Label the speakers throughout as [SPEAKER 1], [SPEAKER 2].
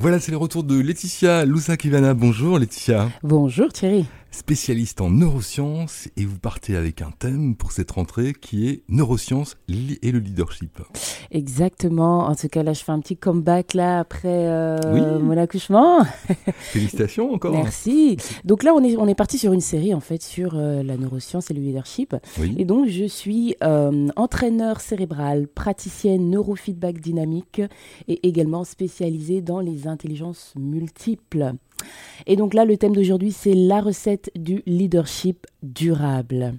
[SPEAKER 1] Voilà, c'est le retour de Laetitia Loussa-Kivana. Bonjour Laetitia.
[SPEAKER 2] Bonjour Thierry
[SPEAKER 1] spécialiste en neurosciences et vous partez avec un thème pour cette rentrée qui est neurosciences et le leadership.
[SPEAKER 2] Exactement. En tout cas, là, je fais un petit comeback là après euh, mon accouchement.
[SPEAKER 1] Félicitations encore.
[SPEAKER 2] Merci. Donc là, on est, on est parti sur une série en fait sur euh, la neuroscience et le leadership. Et donc, je suis euh, entraîneur cérébral, praticienne neurofeedback dynamique et également spécialisée dans les intelligences multiples. Et donc là, le thème d'aujourd'hui, c'est la recette du leadership durable.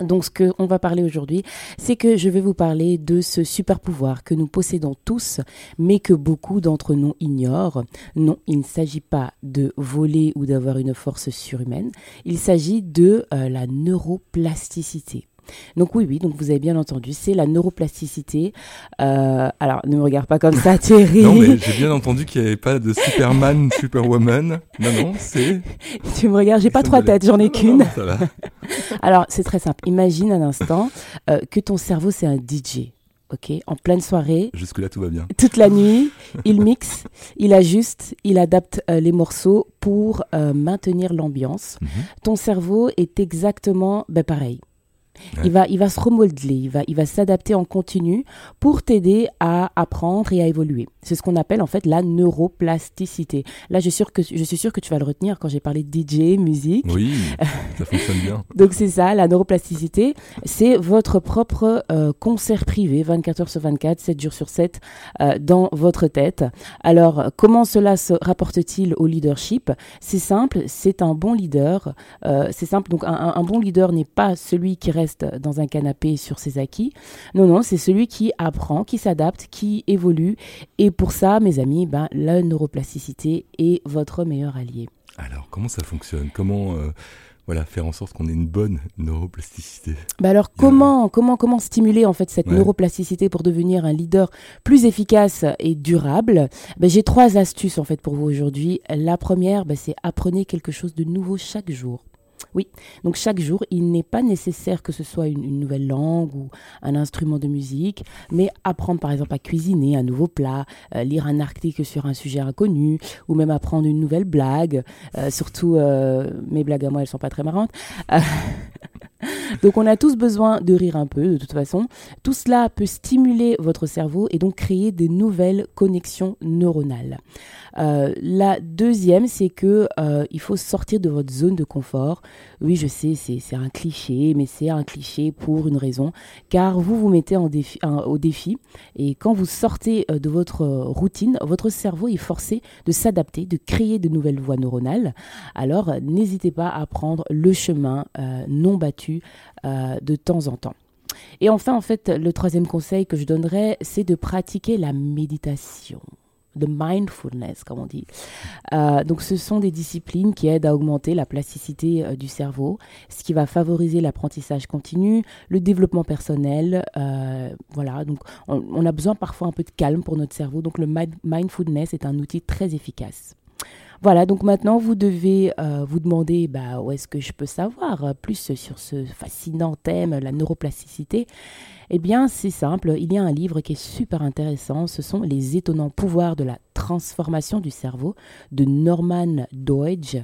[SPEAKER 2] Donc ce qu'on va parler aujourd'hui, c'est que je vais vous parler de ce super pouvoir que nous possédons tous, mais que beaucoup d'entre nous ignorent. Non, il ne s'agit pas de voler ou d'avoir une force surhumaine, il s'agit de euh, la neuroplasticité. Donc oui, oui, donc vous avez bien entendu, c'est la neuroplasticité. Euh, alors ne me regarde pas comme ça, Thierry.
[SPEAKER 1] non, mais j'ai bien entendu qu'il n'y avait pas de Superman, Superwoman. Non, non, c'est.
[SPEAKER 2] Tu me regardes, j'ai pas trois têtes, j'en ai qu'une. alors c'est très simple. Imagine un instant euh, que ton cerveau c'est un DJ. Ok, en pleine soirée.
[SPEAKER 1] Jusque-là, tout va bien.
[SPEAKER 2] Toute la nuit, il mixe, il ajuste, il adapte euh, les morceaux pour maintenir l'ambiance. Mhm. Ton cerveau est exactement ben, pareil. Il, va, il va se remodeler, il va, il va s'adapter en continu pour t'aider à apprendre et à évoluer. C'est ce qu'on appelle en fait la neuroplasticité. Là, je suis sûre que, je suis sûre que tu vas le retenir quand j'ai parlé de DJ, musique.
[SPEAKER 1] Oui, ça fonctionne bien.
[SPEAKER 2] Donc c'est ça, la neuroplasticité, c'est votre propre euh, concert privé, 24 heures sur 24, 7 jours sur 7, euh, dans votre tête. Alors, comment cela se rapporte-t-il au leadership? C'est simple, c'est un bon leader. Euh, c'est simple, donc un, un bon leader n'est pas celui qui reste dans un canapé sur ses acquis. Non, non, c'est celui qui apprend, qui s'adapte, qui évolue. Et pour ça, mes amis, ben, la neuroplasticité est votre meilleur allié.
[SPEAKER 1] Alors, comment ça fonctionne? Comment euh, voilà, faire en sorte qu'on ait une bonne neuroplasticité?
[SPEAKER 2] Bah Alors, comment, comment, comment stimuler en fait cette neuroplasticité pour devenir un leader plus efficace et durable? Ben, J'ai trois astuces en fait pour vous aujourd'hui. La première, ben, c'est apprenez quelque chose de nouveau chaque jour. Oui, donc chaque jour, il n'est pas nécessaire que ce soit une, nouvelle langue ou un instrument de musique, mais apprendre par exemple à cuisiner un nouveau plat, euh, lire un article sur un sujet inconnu, ou même apprendre une nouvelle blague. Euh, surtout, euh, mes blagues à moi, elles sont pas très marrantes. donc on a tous besoin de rire un peu, de toute façon. Tout cela peut stimuler votre cerveau et donc créer des nouvelles connexions neuronales. Euh, la deuxième, c'est que euh, il faut sortir de votre zone de confort. Oui, je sais, c'est un cliché, mais c'est un cliché pour une raison, car vous vous mettez au défi, et quand vous sortez euh, de votre routine, votre cerveau est forcé de s'adapter, de créer de nouvelles voies neuronales. Alors, n'hésitez pas à prendre le chemin non battu de temps en temps. Et enfin, en fait, le troisième conseil que je donnerais, c'est de pratiquer la méditation de mindfulness, comme on dit. Euh, donc, ce sont des disciplines qui aident à augmenter la plasticité euh, du cerveau, ce qui va favoriser l'apprentissage continu, le développement personnel. Euh, voilà, donc on, on, a besoin parfois un peu de calme pour notre cerveau. Donc, le mindfulness est un outil très efficace. Voilà, donc maintenant vous devez vous demander bah, où est-ce que je peux savoir plus sur ce fascinant thème, la neuroplasticité. Eh bien, c'est simple, il y a un livre qui est super intéressant, ce sont Les étonnants pouvoirs de la transformation du cerveau de Norman Doidge,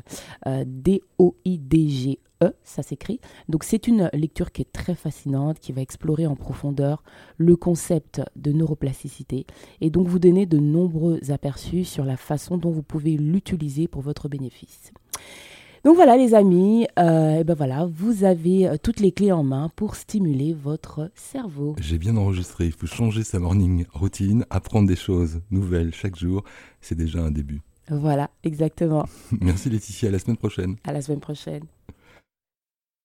[SPEAKER 2] euh, D-O-I-D-G-E, ça s'écrit. Donc c'est une lecture qui est très fascinante, qui va explorer en profondeur le concept de neuroplasticité et donc vous donner de nombreux aperçus sur la façon dont vous pouvez l'utiliser pour votre bénéfice. Donc voilà les amis, euh, et ben voilà, vous avez euh, toutes les clés en main pour stimuler votre cerveau.
[SPEAKER 1] J'ai bien enregistré, il faut changer sa morning routine, apprendre des choses nouvelles chaque jour, c'est déjà un début.
[SPEAKER 2] Voilà, exactement.
[SPEAKER 1] Merci Laetitia, à la semaine prochaine.
[SPEAKER 2] À la semaine prochaine.